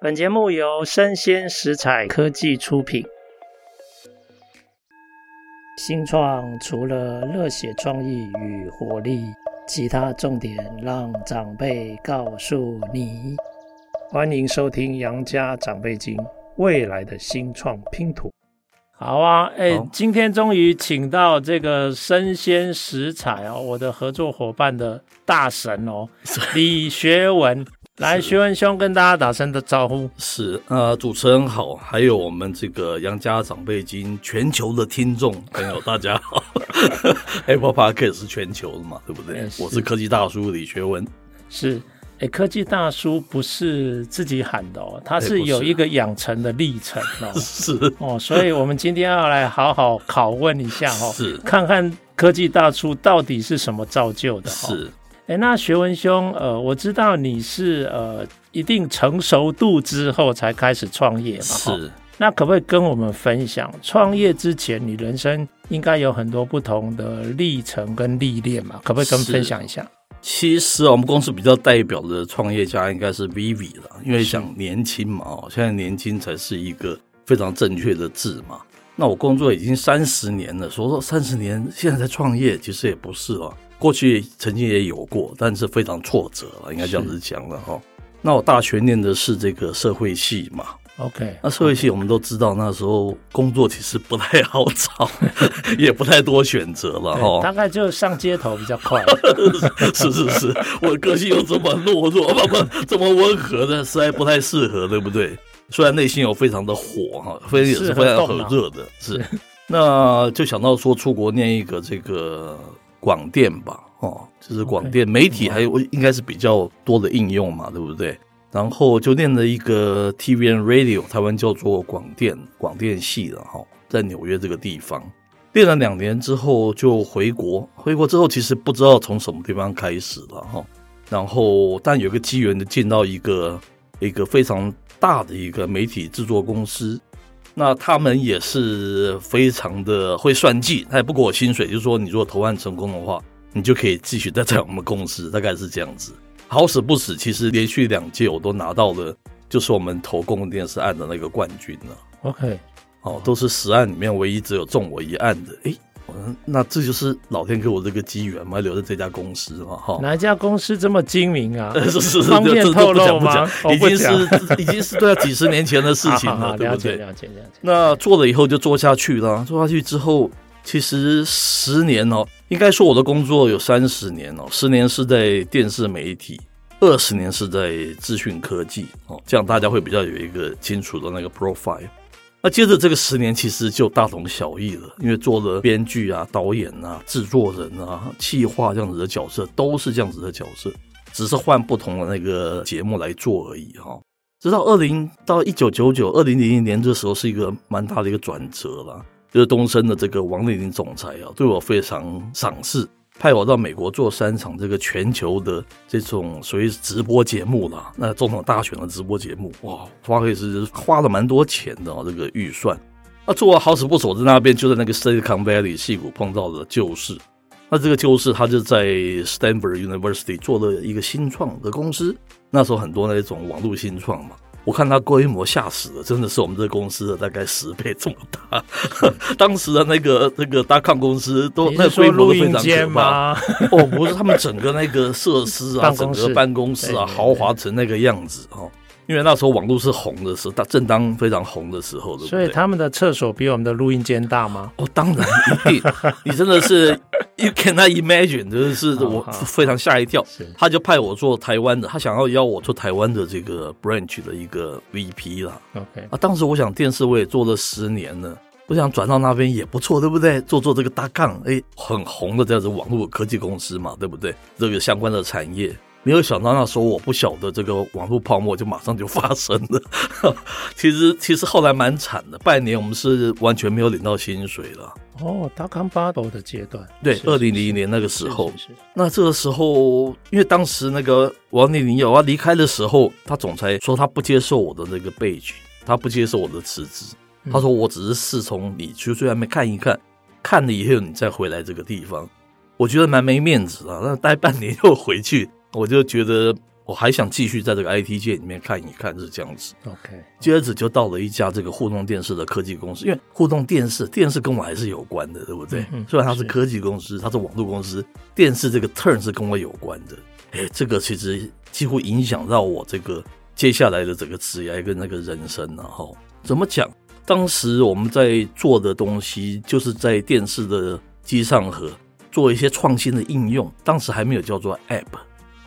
本节目由生鲜食材科技出品。新创除了热血创意与活力，其他重点让长辈告诉你。欢迎收听《杨家长辈经》，未来的新创拼图。好啊，哎、欸，今天终于请到这个生鲜食材哦，我的合作伙伴的大神哦，李学文。来，学文兄跟大家打声的招呼。是，呃，主持人好，还有我们这个杨家长辈经全球的听众朋友，大家好。Apple Podcast 是全球的嘛，对不对？是我是科技大叔李学文。是，哎，科技大叔不是自己喊的哦，他是有一个养成的历程哦。是 哦，所以我们今天要来好好拷问一下哦，是，看看科技大叔到底是什么造就的。是。哎，那学文兄，呃，我知道你是呃一定成熟度之后才开始创业嘛？是。那可不可以跟我们分享，创业之前你人生应该有很多不同的历程跟历练嘛？可不可以跟我们分享一下？其实我们公司比较代表的创业家应该是 Vivi 了，因为想年轻嘛，哦，现在年轻才是一个非常正确的字嘛。那我工作已经三十年了，所以说三十年现在才创业，其实也不是哦。过去曾经也有过，但是非常挫折了，应该这样子讲了哈。那我大学念的是这个社会系嘛，OK。那社会系我们都知道，那时候工作其实不太好找，也不太多选择了哈。大概就上街头比较快。是是是，我个性又这么懦弱，不不 这么温和的，实在不太适合，对不对？虽然内心有非常的火哈，非常也是非常很热的，是。那就想到说出国念一个这个。广电吧，哦，就是广电.媒体，还有应该是比较多的应用嘛，对不对？然后就念了一个 TV and Radio，台湾叫做广电广电系的哈，在纽约这个地方练了两年之后就回国，回国之后其实不知道从什么地方开始了哈，然后但有个机缘就进到一个一个非常大的一个媒体制作公司。那他们也是非常的会算计，他也不给我薪水，就是说你如果投案成功的话，你就可以继续待在我们公司，大概是这样子。好死不死，其实连续两届我都拿到了，就是我们投公共电视案的那个冠军了。OK，哦，都是十案里面唯一只有中我一案的，诶。那这就是老天给我这个机缘嘛，留在这家公司嘛，哈。哪一家公司这么精明啊？是是是，方便透露吗？已经是已经是对啊，几十年前的事情了，对不对？了解了解。那做了以后就做下去了，做下去之后，其实十年哦，应该说我的工作有三十年哦，十年是在电视媒体，二十年是在资讯科技哦，这样大家会比较有一个清楚的那个 profile。那接着这个十年其实就大同小异了，因为做了编剧啊、导演啊、制作人啊、企划这样子的角色，都是这样子的角色，只是换不同的那个节目来做而已哈。直到二零到一九九九、二零零零年这时候是一个蛮大的一个转折了，就是东森的这个王令麟总裁啊，对我非常赏识。派我到美国做三场这个全球的这种属于直播节目了，那总统大选的直播节目，哇，花费是花了蛮多钱的哦，这个预算。那做了好死不死在那边就在那个 Silicon Valley 矽谷碰到了旧事，那这个旧事他就在 Stanford University 做了一个新创的公司，那时候很多那种网络新创嘛。我看他规模吓死了，真的是我们这公司的大概十倍这么大。当时的那个那个大康公司都那规模都非常可怕。哦，不是，他们整个那个设施啊，整个办公室啊，豪华成那个样子哦。因为那时候网络是红的时候，正当非常红的时候，对不对？所以他们的厕所比我们的录音间大吗？哦，当然一定。你真的是，You cannot imagine，就是我非常吓一跳。他就派我做台湾的，他想要邀我做台湾的这个 branch 的一个 VP 啦。OK 啊，当时我想电视我也做了十年了，我想转到那边也不错，对不对？做做这个大杠，哎，很红的这样子网络科技公司嘛，对不对？这个相关的产业。没有想到那时候我不晓得这个网络泡沫就马上就发生了。其实其实后来蛮惨的，半年我们是完全没有领到薪水了。哦，dot-com bubble 的阶段，对，二零零一年那个时候。那这个时候，因为当时那个王令麟要离开的时候，他总裁说他不接受我的那个 badge，他不接受我的辞职。嗯、他说我只是侍从你去最外面看一看，看了以后你再回来这个地方。我觉得蛮没面子啊，那待半年又回去。我就觉得我还想继续在这个 IT 界里面看一看，是这样子。OK，接着就到了一家这个互动电视的科技公司，因为互动电视电视跟我还是有关的，对不对？嗯、虽然它是科技公司，它是网络公司，电视这个 turn 是跟我有关的。哎，这个其实几乎影响到我这个接下来的整个职业跟那个人生然后。怎么讲？当时我们在做的东西，就是在电视的机上盒做一些创新的应用，当时还没有叫做 app。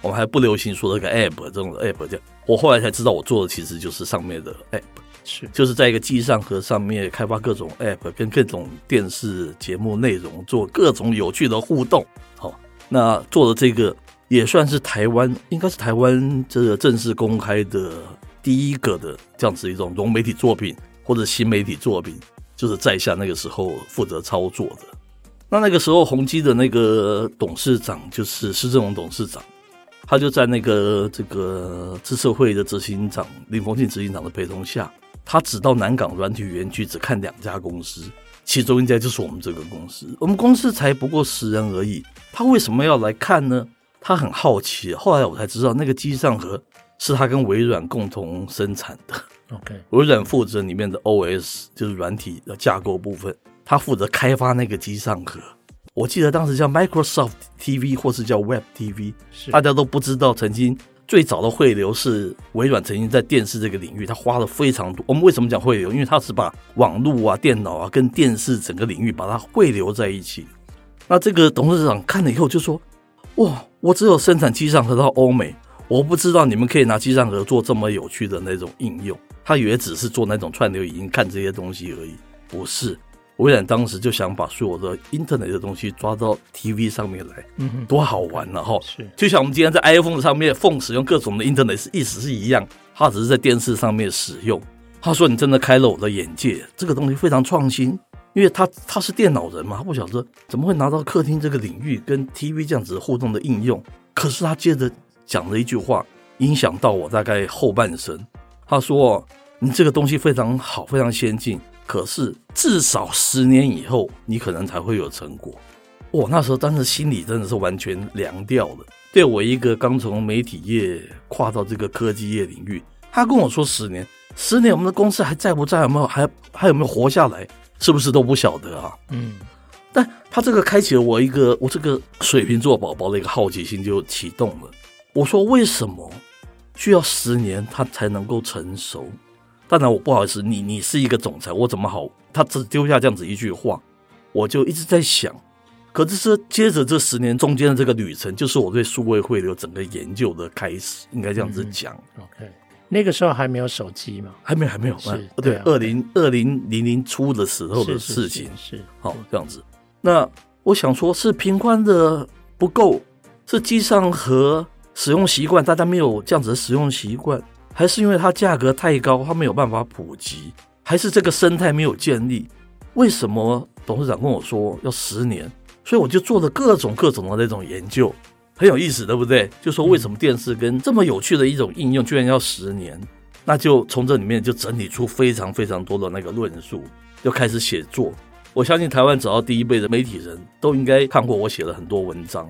我们还不流行说这个 app 这种 app 这样，我后来才知道，我做的其实就是上面的 app，是就是在一个机上和上面开发各种 app，跟各种电视节目内容做各种有趣的互动。好，那做的这个也算是台湾，应该是台湾这个正式公开的第一个的这样子一种融媒体作品或者新媒体作品，就是在下那个时候负责操作的。那那个时候宏基的那个董事长就是施正荣董事长。他就在那个这个资策会的执行长林峰庆执行长的陪同下，他只到南港软体园区，只看两家公司，其中一家就是我们这个公司。我们公司才不过十人而已，他为什么要来看呢？他很好奇。后来我才知道，那个机上盒是他跟微软共同生产的。OK，微软负责里面的 OS，就是软体的架构部分，他负责开发那个机上盒。我记得当时叫 Microsoft TV 或是叫 Web TV，是大家都不知道。曾经最早的汇流是微软曾经在电视这个领域，它花了非常多。我们为什么讲汇流？因为它是把网络啊、电脑啊跟电视整个领域把它汇流在一起。那这个董事长看了以后就说：“哇，我只有生产机上盒到欧美，我不知道你们可以拿机上盒做这么有趣的那种应用。他以为只是做那种串流影音看这些东西而已，不是。”微软当时就想把所有的 Internet 的东西抓到 TV 上面来，嗯哼，多好玩啊！哈，是，就像我们今天在 iPhone 上面，phone 使用各种的 Internet 是意思是一样，它只是在电视上面使用。他说：“你真的开了我的眼界，这个东西非常创新，因为他他是电脑人嘛，他不晓得怎么会拿到客厅这个领域跟 TV 这样子互动的应用。可是他接着讲了一句话，影响到我大概后半生。他说：‘你这个东西非常好，非常先进。’可是至少十年以后，你可能才会有成果。我，那时候当时心里真的是完全凉掉了。对我一个刚从媒体业跨到这个科技业领域，他跟我说十年，十年我们的公司还在不在？有没有还还有没有活下来？是不是都不晓得啊？嗯，但他这个开启了我一个我这个水瓶座宝宝的一个好奇心就启动了。我说为什么需要十年他才能够成熟？当然，我不好意思，你你是一个总裁，我怎么好？他只丢下这样子一句话，我就一直在想。可是，是接着这十年中间的这个旅程，就是我对数位汇流整个研究的开始，应该这样子讲。嗯、OK，那个时候还没有手机吗？还没，还没有。是，对，二零二零零零初的时候的事情是，是，是好这样子。那我想说，是频宽的不够，是机上和使用习惯，大家没有这样子的使用习惯。还是因为它价格太高，它没有办法普及，还是这个生态没有建立？为什么董事长跟我说要十年？所以我就做了各种各种的那种研究，很有意思，对不对？就说为什么电视跟这么有趣的一种应用，居然要十年？那就从这里面就整理出非常非常多的那个论述，就开始写作。我相信台湾找到第一辈的媒体人都应该看过我写了很多文章，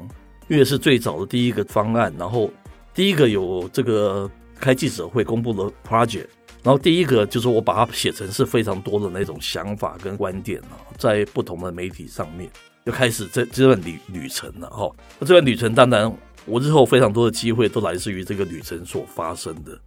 因为是最早的第一个方案，然后第一个有这个。开记者会公布了 project，然后第一个就是我把它写成是非常多的那种想法跟观点啊，在不同的媒体上面就开始这这段旅旅程了哈。那这段旅程当然我日后非常多的机会都来自于这个旅程所发生的。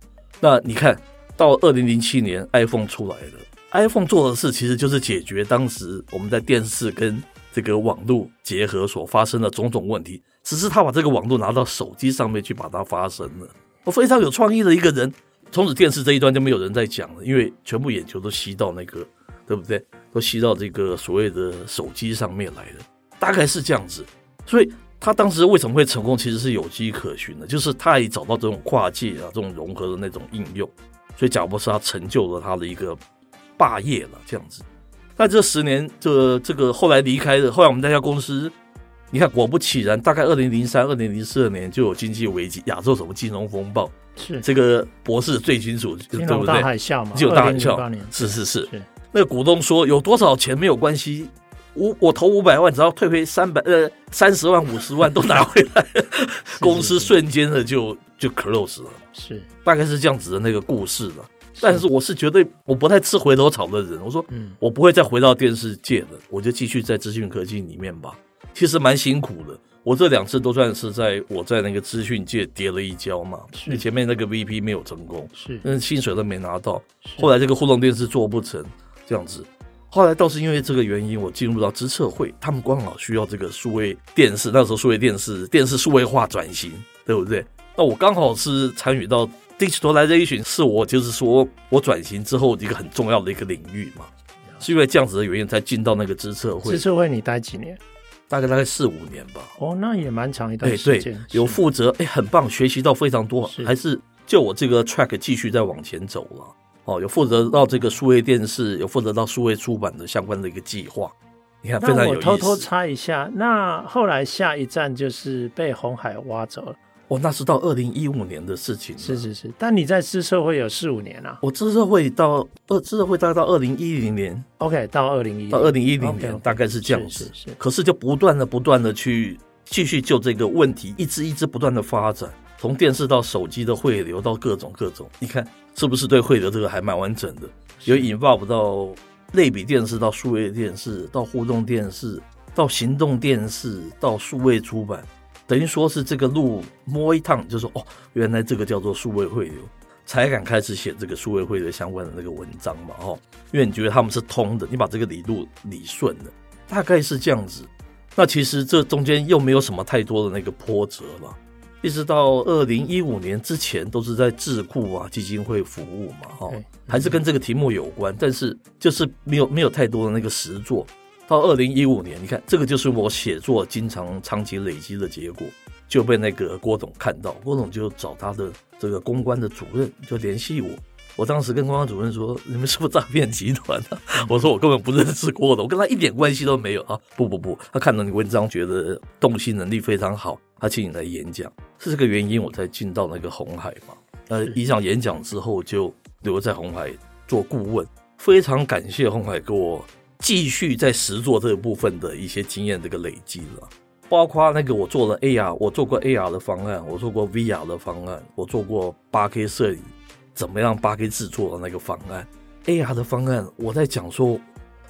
那你看到二零零七年 iPhone 出来了，iPhone 做的事其实就是解决当时我们在电视跟这个网络结合所发生的种种问题，只是他把这个网络拿到手机上面去把它发生了。我非常有创意的一个人，从此电视这一端就没有人在讲了，因为全部眼球都吸到那个，对不对？都吸到这个所谓的手机上面来了，大概是这样子。所以他当时为什么会成功，其实是有迹可循的，就是他也找到这种跨界啊、这种融合的那种应用。所以贾伯斯他成就了他的一个霸业了，这样子。那这十年，这这个后来离开的，后来我们那家公司。你看，果不其然，大概二零零三、二零零四年就有经济危机，亚洲什么金融风暴，是这个博士最清楚，对不对？大海啸嘛，就大海啸，是是是。那个股东说有多少钱没有关系，五我投五百万，只要退回三百呃三十万、五十万都拿回来，公司瞬间的就就 close 了，是大概是这样子的那个故事了。但是我是绝对我不太吃回头草的人，我说，嗯，我不会再回到电视界了，我就继续在资讯科技里面吧。其实蛮辛苦的，我这两次都算是在我在那个资讯界跌了一跤嘛。你前面那个 VP 没有成功，是，但是薪水都没拿到。后来这个互动电视做不成，这样子。后来倒是因为这个原因，我进入到资策会，他们刚好需要这个数位电视，那时候数位电视电视数位化转型，对不对？那我刚好是参与到。Digitalization 是我就是说我转型之后一个很重要的一个领域嘛，是因为这样子的原因才进到那个资策会。资策会你待几年？大概大概四五年吧。哦，那也蛮长一段时间。对，有负责，哎，很棒，学习到非常多，还是就我这个 track 继续再往前走了。哦，有负责到这个数位电视，有负责到数位出版的相关的一个计划。你看，非常有意思。我偷偷插一下，那后来下一站就是被红海挖走了。哦，那是到二零一五年的事情。是是是，但你在资社会有四五年啊。我资社会到二资策会大概到二零一零年。OK，到二零一到二零一零年大概是这样子。是是是。可是就不断的不断的去继续就这个问题，一直一直不断的发展，从电视到手机的汇流到各种各种，你看是不是对汇流这个还蛮完整的？有引发不到类比电视到数位电视到互动电视到行动电视到数位出版。等于说是这个路摸一趟，就说哦，原来这个叫做数位汇流，才敢开始写这个数位汇流相关的那个文章嘛，哦，因为你觉得他们是通的，你把这个理路理顺了，大概是这样子。那其实这中间又没有什么太多的那个波折了，一直到二零一五年之前都是在智库啊基金会服务嘛，哦，还是跟这个题目有关，但是就是没有没有太多的那个实作。到二零一五年，你看这个就是我写作经常长期累积的结果，就被那个郭董看到，郭董就找他的这个公关的主任就联系我。我当时跟公关主任说：“你们是不是诈骗集团啊？” 我说：“我根本不认识郭董，我跟他一点关系都没有啊！”不不不，他看到你文章觉得洞悉能力非常好，他请你来演讲，是这个原因我才进到那个红海嘛。呃，一场演讲之后就留在红海做顾问，非常感谢红海给我。继续在实作这个部分的一些经验，这个累积了，包括那个我做了 AR，我做过 AR 的方案，我做过 VR 的方案，我做过 8K 摄影，怎么样 8K 制作的那个方案，AR 的方案，我在讲说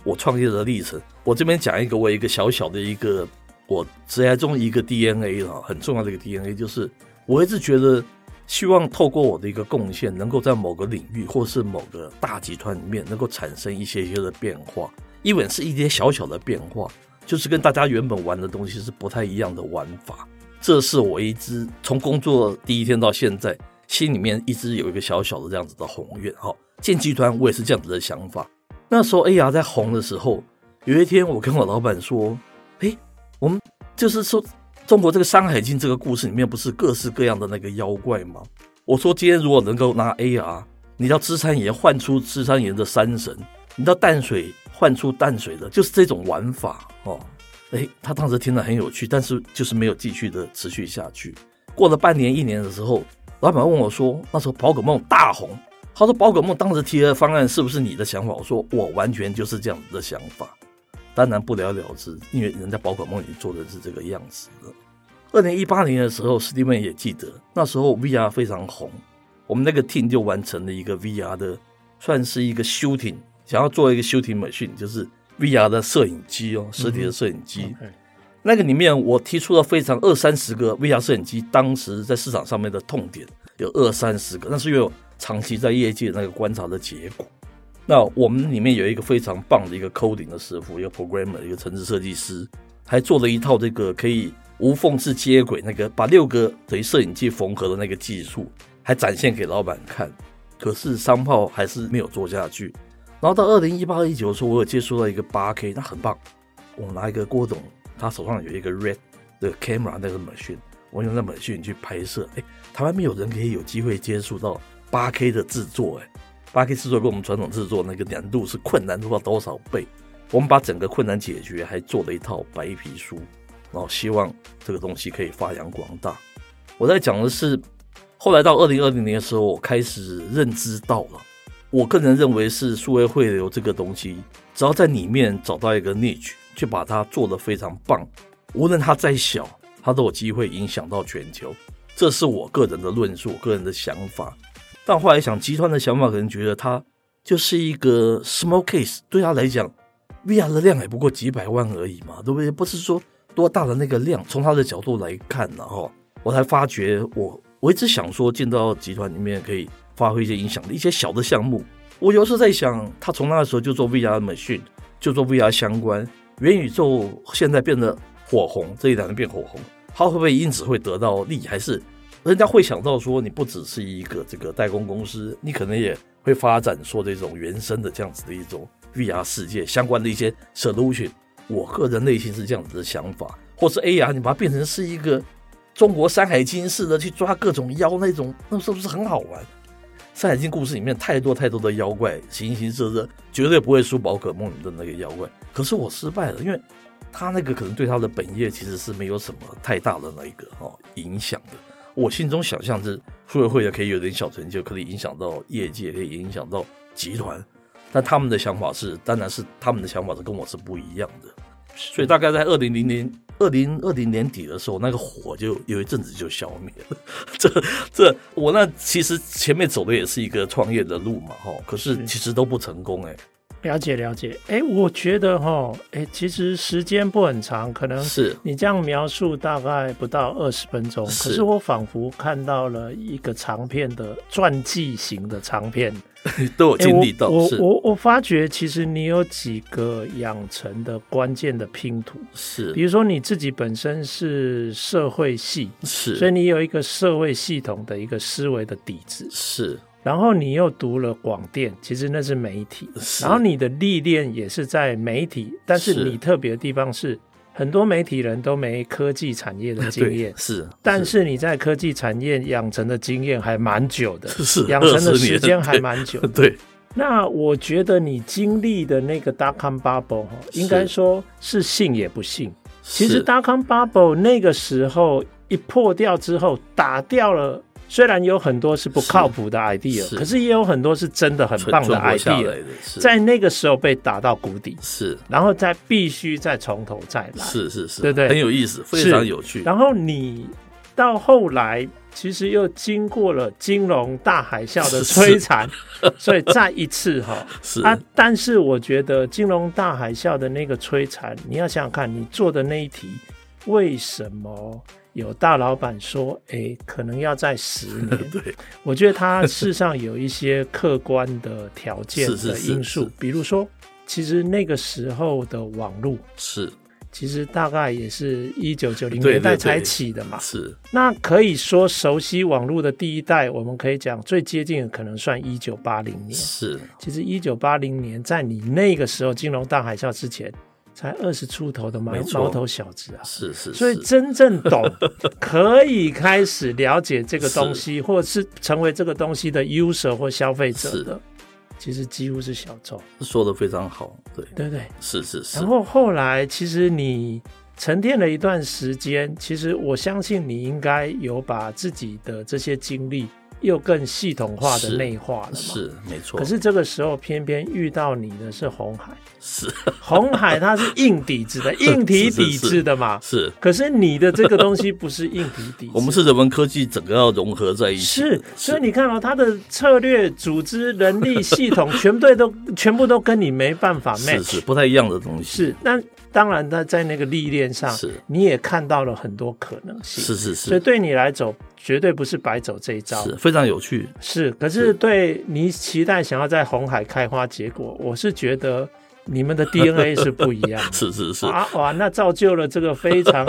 我创业的历程，我这边讲一个我一个小小的一个我职业中一个 DNA 啊，很重要的一个 DNA，就是我一直觉得。希望透过我的一个贡献，能够在某个领域或是某个大集团里面，能够产生一些些的变化。Even 是一些小小的变化，就是跟大家原本玩的东西是不太一样的玩法。这是我一直从工作第一天到现在，心里面一直有一个小小的这样子的宏愿。哈，建集团我也是这样子的想法。那时候 AR 在红的时候，有一天我跟我老板说：“诶，我们就是说。”中国这个《山海经》这个故事里面不是各式各样的那个妖怪吗？我说今天如果能够拿 AR，你到芝山岩换出芝山岩的山神，你到淡水换出淡水的，就是这种玩法哦。诶，他当时听了很有趣，但是就是没有继续的持续下去。过了半年一年的时候，老板问我说：“那时候宝可梦大红，他说宝可梦当时提的方案是不是你的想法？”我说：“我完全就是这样子的想法。”当然不了了之，因为人家宝可梦已经做的是这个样子的。二零一八年的时候，史蒂文也记得，那时候 VR 非常红，我们那个 team 就完成了一个 VR 的，算是一个 shooting，想要做一个 shooting machine，就是 VR 的摄影机哦，实体的摄影机。嗯 okay. 那个里面我提出了非常二三十个 VR 摄影机，当时在市场上面的痛点有二三十个，那是因为我长期在业界那个观察的结果。那我们里面有一个非常棒的一个 coding 的师傅，一个 programmer，一个城市设计师，还做了一套这个可以无缝式接轨，那个把六个等于摄影机缝合的那个技术，还展现给老板看。可是商炮还是没有做下去。然后到二零一八一九的时候，我有接触到一个八 K，那很棒。我拿一个郭董，他手上有一个 Red 的 camera 那个 machine，我用那 machine 去拍摄。哎，台湾没有人可以有机会接触到八 K 的制作，哎。八 K 制作跟我们传统制作那个难度是困难不知道多少倍，我们把整个困难解决，还做了一套白皮书，然后希望这个东西可以发扬光大。我在讲的是，后来到二零二零年的时候，我开始认知到了，我个人认为是数位汇流这个东西，只要在里面找到一个 niche，就把它做得非常棒，无论它再小，它都有机会影响到全球。这是我个人的论述，我个人的想法。但后来想，集团的想法可能觉得它就是一个 small case，对他来讲，VR 的量也不过几百万而已嘛，对不对？不是说多大的那个量。从他的角度来看，然后我才发觉我，我我一直想说，进到集团里面可以发挥一些影响力，一些小的项目。我有时候在想，他从那个时候就做 VR 的培训就做 VR 相关元宇宙，现在变得火红，这一两年变火红，他会不会因此会得到利益，还是？人家会想到说，你不只是一个这个代工公司，你可能也会发展说这种原生的这样子的一种 VR 世界相关的一些 solution。我个人内心是这样子的想法，或是 AR，你把它变成是一个中国山海经似的去抓各种妖那种，那是不是很好玩？山海经故事里面太多太多的妖怪，形形色色，绝对不会输宝可梦里的那个妖怪。可是我失败了，因为他那个可能对他的本业其实是没有什么太大的那一个哦影响的。我心中想象是，数位会也可以有点小成就，可以影响到业界，可以影响到集团，但他们的想法是，当然是他们的想法是跟我是不一样的。所以大概在二零零零二零二零年底的时候，那个火就有一阵子就消灭了。这这，我那其实前面走的也是一个创业的路嘛，哈，可是其实都不成功，哎。了解了解，哎，我觉得哈，哎，其实时间不很长，可能是你这样描述大概不到二十分钟，可是我仿佛看到了一个长片的传记型的长片，都有经历到。我我我发觉其实你有几个养成的关键的拼图，是，比如说你自己本身是社会系，是，所以你有一个社会系统的一个思维的底子，是。然后你又读了广电，其实那是媒体。然后你的历练也是在媒体，但是你特别的地方是，很多媒体人都没科技产业的经验。是，但是你在科技产业养成的经验还蛮久的，是养成的时间还蛮久的。对。对那我觉得你经历的那个 dot-com bubble 哈，应该说是信也不信。其实 dot-com bubble 那个时候一破掉之后，打掉了。虽然有很多是不靠谱的 idea，可是也有很多是真的很棒的 idea，在那个时候被打到谷底，是，然后再必须再从头再来，是是是，对对，很有意思，非常有趣。然后你到后来其实又经过了金融大海啸的摧残，所以再一次哈，是。啊，但是我觉得金融大海啸的那个摧残，你要想想看，你做的那一题为什么？有大老板说：“哎，可能要在十年。”对，我觉得他事实上有一些客观的条件 的因素，比如说，其实那个时候的网络是，其实大概也是一九九零年代才起的嘛。是，那可以说熟悉网络的第一代，我们可以讲最接近的可能算一九八零年。是，其实一九八零年在你那个时候金融大海啸之前。才二十出头的毛毛头小子啊，是是，是，所以真正懂，可以开始了解这个东西，或者是成为这个东西的 user 或消费者的，其实几乎是小众。说的非常好，对对对，是是是。然后后来，其实你沉淀了一段时间，其实我相信你应该有把自己的这些经历。又更系统化的内化了嘛？是，是没错。可是这个时候偏偏遇到你的是红海，是 红海，它是硬底子的，硬体底子的嘛？是。可是你的这个东西不是硬体底子，我们是人文科技整个要融合在一起。是，所以你看哦，它的策略、组织、人力、系统，全部都全部都跟你没办法 match，是是不太一样的东西。是，那当然，他在那个历练上，是你也看到了很多可能性。是是是。所以对你来走。绝对不是白走这一招，是非常有趣。是，可是对你期待想要在红海开花结果，我是觉得你们的 DNA 是不一样的。是是是啊哇，那造就了这个非常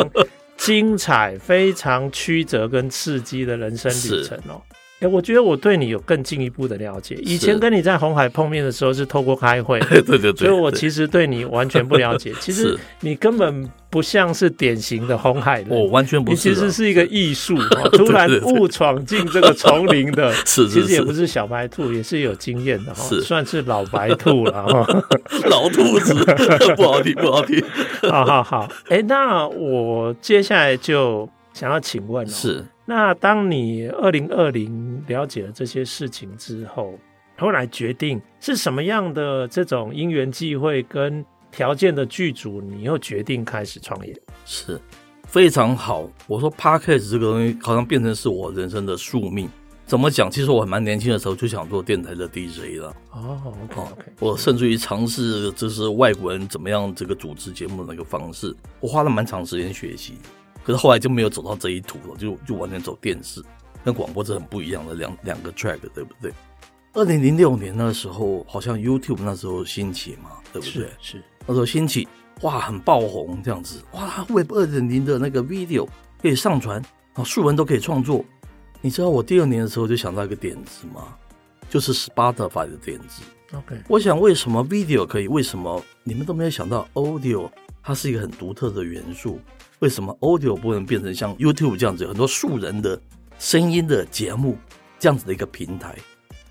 精彩、非常曲折跟刺激的人生旅程哦。哎，我觉得我对你有更进一步的了解。以前跟你在红海碰面的时候是透过开会，对对对，所以我其实对你完全不了解。其实你根本不像是典型的红海人，我完全不是。你其实是一个艺术，突然误闯进这个丛林的，是其实也不是小白兔，也是有经验的哈，算是老白兔了哈，老兔子，不好听，不好听。好好好，哎，那我接下来就想要请问，是。那当你二零二零了解了这些事情之后，后来决定是什么样的这种因缘际会跟条件的剧组，你又决定开始创业？是，非常好。我说 Podcast 这个东西好像变成是我人生的宿命。怎么讲？其实我蛮年轻的时候就想做电台的 DJ 了。哦、oh,，OK OK，我甚至于尝试就是外国人怎么样这个主持节目的那个方式，我花了蛮长时间学习。可是后来就没有走到这一途了，就就完全走电视，跟广播是很不一样的两两个 track，对不对？二零零六年那时候，好像 YouTube 那时候兴起嘛，对不对？是，是那时候兴起，哇，很爆红这样子，哇，Web 二点零的那个 video 可以上传啊，素文都可以创作。你知道我第二年的时候就想到一个点子吗？就是 Spotify 的点子。OK，我想为什么 video 可以？为什么你们都没有想到 audio？它是一个很独特的元素。为什么 audio 不能变成像 YouTube 这样子很多素人的声音的节目这样子的一个平台？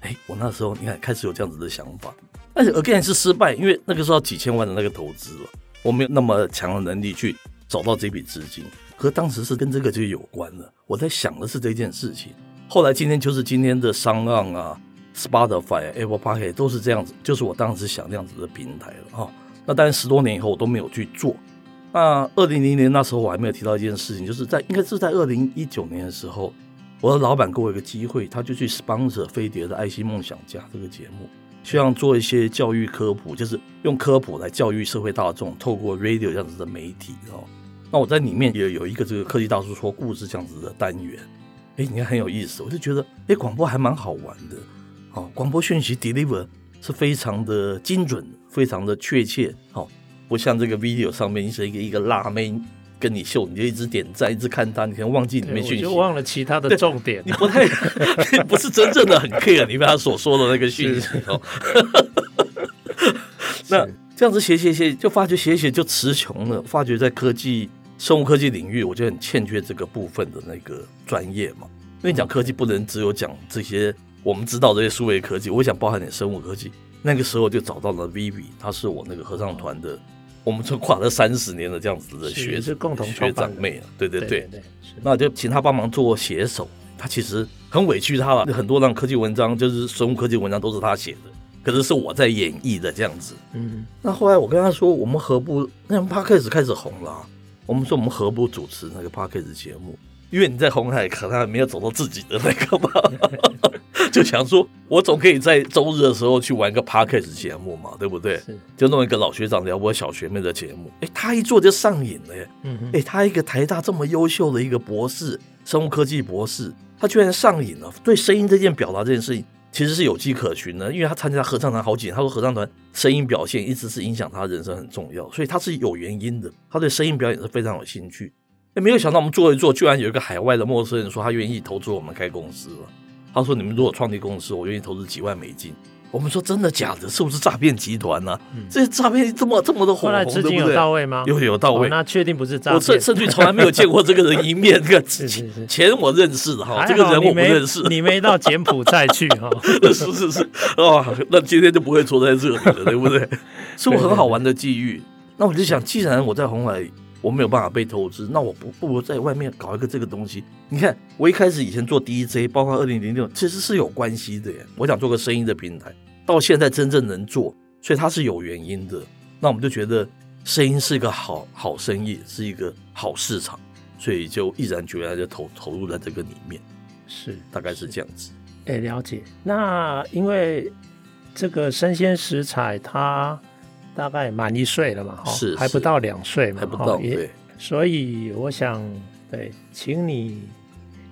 哎，我那时候你看开始有这样子的想法，但是 again 是失败，因为那个时候几千万的那个投资了，我没有那么强的能力去找到这笔资金。和当时是跟这个就有关了，我在想的是这件事情。后来今天就是今天的 SoundOn 啊，Spotify、Apple Podcast 都是这样子，就是我当时想这样子的平台了啊。那当然十多年以后我都没有去做。那二零零年那时候我还没有提到一件事情，就是在应该是在二零一九年的时候，我的老板给我一个机会，他就去 sponsor 飞碟的《爱心梦想家》这个节目，希望做一些教育科普，就是用科普来教育社会大众，透过 radio 这样子的媒体哦。那我在里面也有一个这个科技大叔说故事这样子的单元，哎，你看很有意思，我就觉得哎，广播还蛮好玩的，哦，广播讯息 deliver 是非常的精准，非常的确切，哦，不像这个 video 上面是一个一个辣妹跟你秀，你就一直点赞，一直看他，你可能忘记里面讯息，我就忘了其他的重点，你不太，你不是真正的很 care 里面他所说的那个讯息哦，那这样子写写写，就发觉写写就词穷了，发觉在科技。生物科技领域，我就很欠缺这个部分的那个专业嘛。因为讲科技不能只有讲这些我们知道这些数位科技，我想包含点生物科技。那个时候就找到了 Vivi，他是我那个合唱团的，哦、我们就跨了三十年的这样子的学是共同学长妹啊，对对对，对对对，那就请他帮忙做写手。他其实很委屈他了，很多让科技文章就是生物科技文章都是他写的，可是是我在演绎的这样子。嗯，那后来我跟他说，我们何不那 Podcast 开始红了、啊。我们说，我们何不主持那个 Podcast 节目？因为你在红海可能还没有走到自己的那个嘛，就想说，我总可以在周日的时候去玩个 Podcast 节目嘛，对不对？就弄一个老学长聊我小学妹的节目。哎，他一做就上瘾了耶。嗯哎，他一个台大这么优秀的一个博士，生物科技博士，他居然上瘾了，对声音这件表达这件事情。其实是有迹可循的，因为他参加合唱团好几年，他说合唱团声音表现一直是影响他人生很重要，所以他是有原因的。他对声音表演是非常有兴趣。哎没有想到我们做一做，居然有一个海外的陌生人说他愿意投资我们开公司了。他说：“你们如果创立公司，我愿意投资几万美金。”我们说真的假的？是不是诈骗集团呢、啊？嗯、这些诈骗这么这么的火红，资金有到位吗？有有到位，哦、那确定不是诈骗？我甚甚至从来没有见过这个人一面。这个钱我认识的哈，这个人我不认识。你没到柬埔寨去哈？是是是，哦，那今天就不会坐在这里了，对不对？是不是很好玩的际遇？那我就想，既然我在红海我没有办法被投资，那我不不如在外面搞一个这个东西。你看，我一开始以前做 DJ，包括二零零六，其实是有关系的耶。我想做个声音的平台。到现在真正能做，所以它是有原因的。那我们就觉得声音是一个好好生意，是一个好市场，所以就毅然决然就投投入在这个里面。是，大概是这样子。哎，了解。那因为这个生鲜食材，它大概满一岁了嘛，是，是还不到两岁嘛，还不到也对。所以我想，对，请你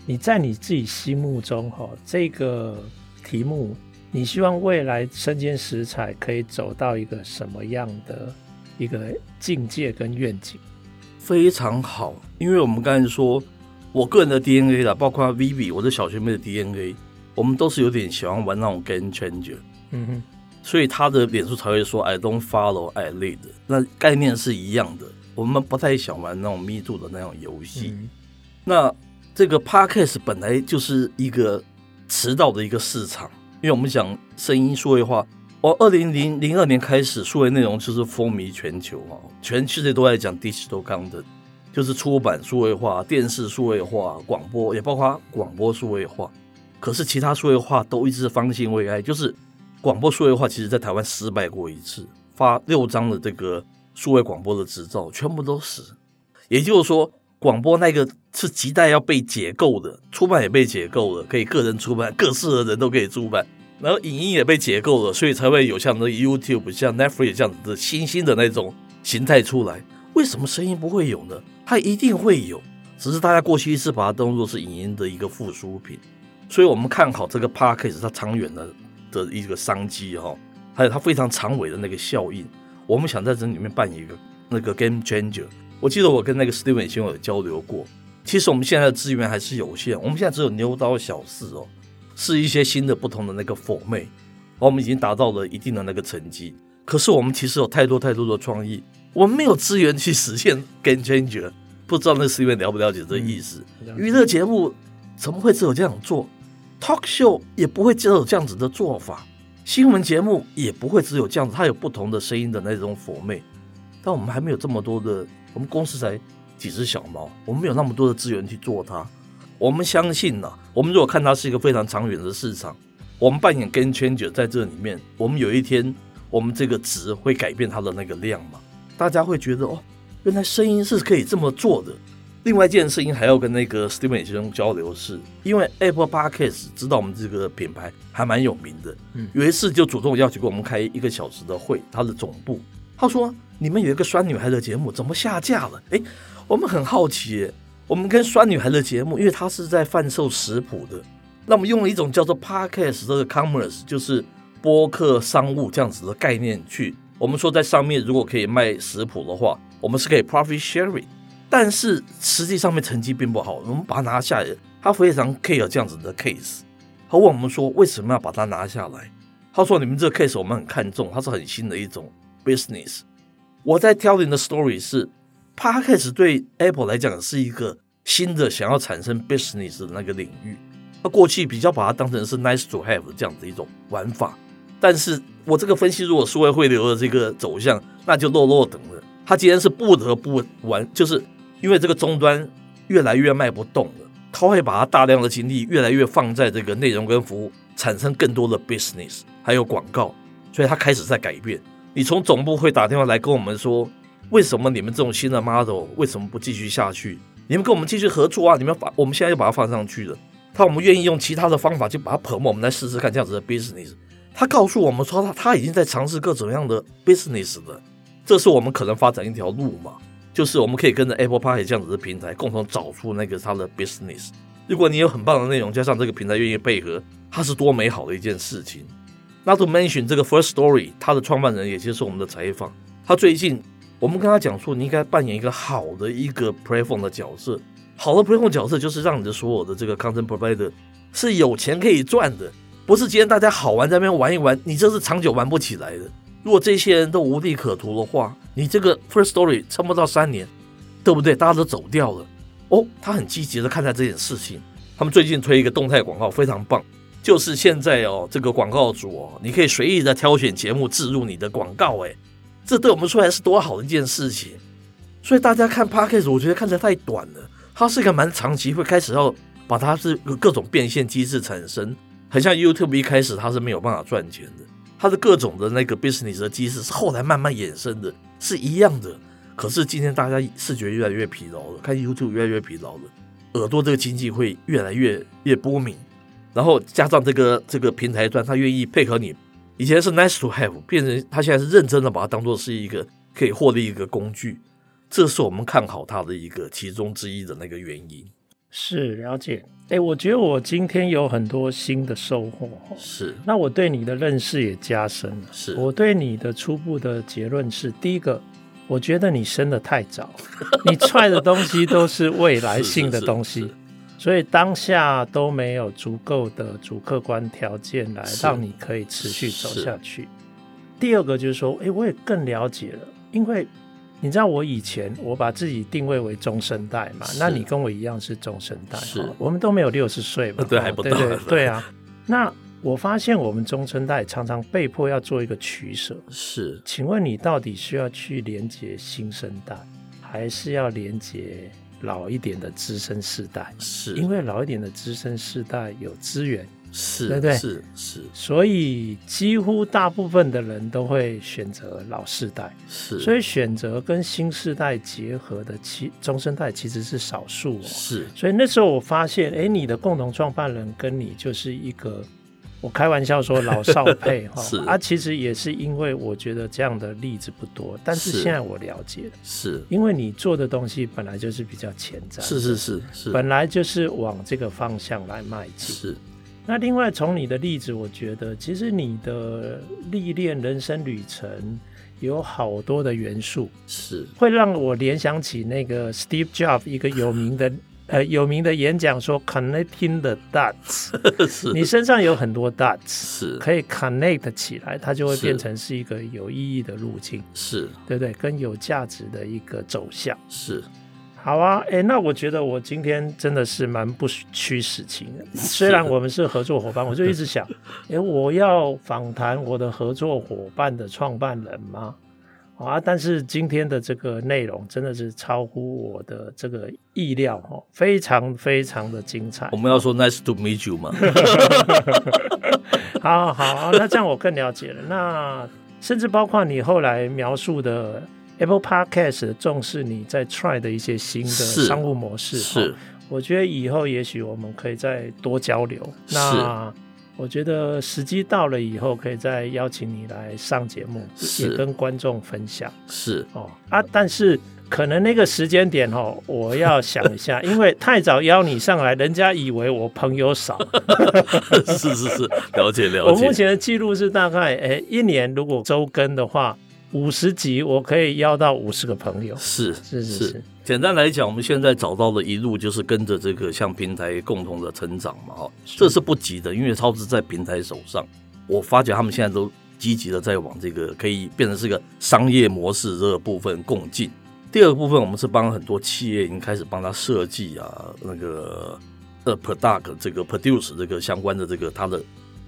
你在你自己心目中哈，这个题目。你希望未来生鲜食材可以走到一个什么样的一个境界跟愿景？非常好，因为我们刚才说，我个人的 DNA 啦，包括 Vivi，我的小学妹的 DNA，我们都是有点喜欢玩那种 game changer。嗯哼，所以他的脸书才会说 I don't follow, I lead。那概念是一样的，我们不太想玩那种 me too 的那种游戏。嗯、那这个 Podcast 本来就是一个迟到的一个市场。因为我们讲声音数位化，哦，二零零零二年开始，数位内容就是风靡全球啊，全世界都在讲 digital content，就是出版数位化、电视数位化、广播也包括广播数位化。可是其他数位化都一直方兴未艾，就是广播数位化，其实在台湾失败过一次，发六张的这个数位广播的执照全部都死。也就是说，广播那个是亟待要被解构的，出版也被解构了，可以个人出版，各式的人都可以出版。然后影音也被解构了，所以才会有像那 YouTube、像 Netflix 这样子的新兴的那种形态出来。为什么声音不会有呢？它一定会有，只是大家过去一直把它当作是影音的一个附属品。所以我们看好这个 Podcast 它长远的的一个商机哈，还有它非常长尾的那个效应。我们想在这里面扮演一个那个 Game Changer。我记得我跟那个 Steven 先生有交流过。其实我们现在的资源还是有限，我们现在只有牛刀小试哦。是一些新的不同的那个 format，我们已经达到了一定的那个成绩。可是我们其实有太多太多的创意，我们没有资源去实现 game changer。不知道那是因为了不了解这个意思？娱乐节目怎么会只有这样做？talk show 也不会只有这样子的做法，新闻节目也不会只有这样子，它有不同的声音的那种 format。但我们还没有这么多的，我们公司才几只小猫，我们没有那么多的资源去做它。我们相信呢、啊，我们如果看它是一个非常长远的市场，我们扮演 game changer 在这里面，我们有一天，我们这个值会改变它的那个量嘛？大家会觉得哦，原来声音是可以这么做的。另外一件事情还要跟那个 Steven 先生交流是，因为 Apple Podcast 知道我们这个品牌还蛮有名的，嗯，有一次就主动邀请过我们开一个小时的会，他的总部，他说你们有一个酸女孩的节目怎么下架了？诶，我们很好奇。我们跟酸女孩的节目，因为它是在贩售食谱的，那我们用了一种叫做 podcast 的 commerce，就是播客商务这样子的概念去。我们说在上面如果可以卖食谱的话，我们是可以 profit sharing，但是实际上面成绩并不好。我们把它拿下来，他非常 care 这样子的 case。他问我们说为什么要把它拿下来？他说你们这个 case 我们很看重，它是很新的一种 business。我在 telling 的 story 是。Podcast 对 Apple 来讲是一个新的想要产生 business 的那个领域。他过去比较把它当成是 nice to have 这样的一种玩法，但是我这个分析如果数位汇流的这个走向，那就落落等了。他今天是不得不玩，就是因为这个终端越来越卖不动了，他会把它大量的精力越来越放在这个内容跟服务，产生更多的 business，还有广告，所以他开始在改变。你从总部会打电话来跟我们说。为什么你们这种新的 model 为什么不继续下去？你们跟我们继续合作啊！你们把我们现在就把它放上去了。他我们愿意用其他的方法去把它捧我们来试试看这样子的 business。他告诉我们说他他已经在尝试各种各样的 business 了。这是我们可能发展一条路嘛？就是我们可以跟着 Apple Pay 这样子的平台共同找出那个他的 business。如果你有很棒的内容，加上这个平台愿意配合，它是多美好的一件事情。Not to mention 这个 First Story，他的创办人也接受我们的采访，他最近。我们跟他讲说，你应该扮演一个好的一个 platform 的角色。好的 platform 角色就是让你的所有的这个 content provider 是有钱可以赚的，不是今天大家好玩在那边玩一玩，你这是长久玩不起来的。如果这些人都无利可图的话，你这个 First Story 撑不到三年，对不对？大家都走掉了。哦，他很积极的看待这件事情。他们最近推一个动态广告，非常棒，就是现在哦，这个广告主哦，你可以随意的挑选节目置入你的广告，诶。这对我们说来是多好的一件事情，所以大家看 Podcast，我觉得看得太短了。它是一个蛮长期，会开始要把它是各种变现机制产生，很像 YouTube 一开始它是没有办法赚钱的，它的各种的那个 business 的机制是后来慢慢衍生的，是一样的。可是今天大家视觉越来越疲劳了，看 YouTube 越来越疲劳了，耳朵这个经济会越来越越波敏，然后加上这个这个平台端，他愿意配合你。以前是 nice to have，变成他现在是认真的把它当做是一个可以获利一个工具，这是我们看好它的一个其中之一的那个原因。是了解，哎，我觉得我今天有很多新的收获。是，那我对你的认识也加深了。是，我对你的初步的结论是：第一个，我觉得你生的太早，你踹的东西都是未来性的东西。所以当下都没有足够的主客观条件来让你可以持续走下去。第二个就是说，哎，我也更了解了，因为你知道我以前我把自己定位为中生代嘛，那你跟我一样是中生代，是，我们都没有六十岁嘛，对，还不到，对对对啊。那我发现我们中生代常常被迫要做一个取舍，是，请问你到底需要去连接新生代，还是要连接？老一点的资深世代，是，因为老一点的资深世代有资源，是，对不对？是是，所以几乎大部分的人都会选择老世代，是，所以选择跟新世代结合的其中生代其实是少数哦。是，所以那时候我发现，哎，你的共同创办人跟你就是一个。我开玩笑说老少配 哈，是。啊，其实也是因为我觉得这样的例子不多，但是现在我了解了，是。因为你做的东西本来就是比较前瞻，是是是是，本来就是往这个方向来迈进。是，那另外从你的例子，我觉得其实你的历练人生旅程有好多的元素，是会让我联想起那个 Steve Jobs 一个有名的。呃，有名的演讲说，connecting the dots，是你身上有很多 dots，是可以 connect 起来，它就会变成是一个有意义的路径，是对不对？跟有价值的一个走向，是。好啊，哎，那我觉得我今天真的是蛮不虚实情的，虽然我们是合作伙伴，我就一直想，哎，我要访谈我的合作伙伴的创办人吗？啊！但是今天的这个内容真的是超乎我的这个意料哦，非常非常的精彩。我们要说 Nice to meet you 吗？好好好，那这样我更了解了。那甚至包括你后来描述的 Apple Podcast 重视你在 try 的一些新的商务模式，是，是我觉得以后也许我们可以再多交流。那。我觉得时机到了以后，可以再邀请你来上节目，也跟观众分享。是哦啊，但是可能那个时间点哦，我要想一下，因为太早邀你上来，人家以为我朋友少。是是是，了解了解。我目前的记录是大概，哎，一年如果周更的话。五十集，我可以邀到五十个朋友。是是是是。简单来讲，我们现在找到的一路就是跟着这个像平台共同的成长嘛，哈，这是不急的，因为超市在平台手上。我发觉他们现在都积极的在往这个可以变成是个商业模式这个部分共进。第二个部分，我们是帮很多企业已经开始帮他设计啊，那个呃 product 这个 produce 这个相关的这个他的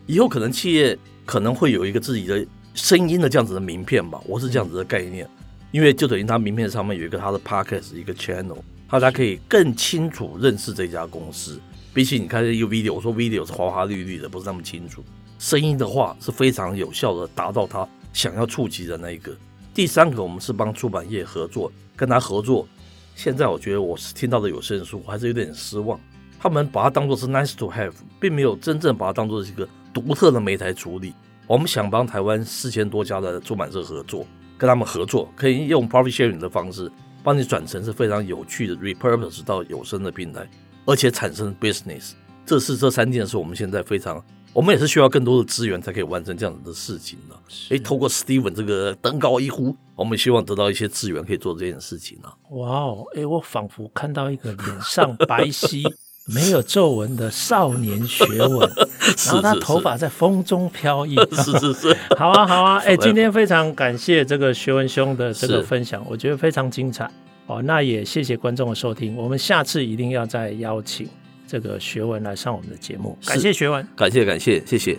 以后可能企业可能会有一个自己的。声音的这样子的名片吧，我是这样子的概念，因为就等于他名片上面有一个他的 podcast 一个 channel，大家可以更清楚认识这家公司。比起你看一个 video，我说 video 是花花绿绿的，不是那么清楚。声音的话是非常有效的，达到他想要触及的那一个。第三个，我们是帮出版业合作，跟他合作。现在我觉得我是听到的有声书，我还是有点失望。他们把它当做是 nice to have，并没有真正把它当做是一个独特的媒材处理。我们想帮台湾四千多家的出版社合作，跟他们合作，可以用 profit sharing 的方式，帮你转成是非常有趣的 repurpose 到有声的平台，而且产生 business。这是这三件事，我们现在非常，我们也是需要更多的资源才可以完成这样子的事情的。诶，透过 Steven 这个登高一呼，我们希望得到一些资源，可以做这件事情呢。哇哦，诶，我仿佛看到一个脸上白皙。没有皱纹的少年学问，然后他头发在风中飘逸。是是是，好啊好啊，哎，今天非常感谢这个学文兄的这个分享，我觉得非常精彩。哦，那也谢谢观众的收听，我们下次一定要再邀请这个学文来上我们的节目。感谢学文，感谢感谢，谢谢。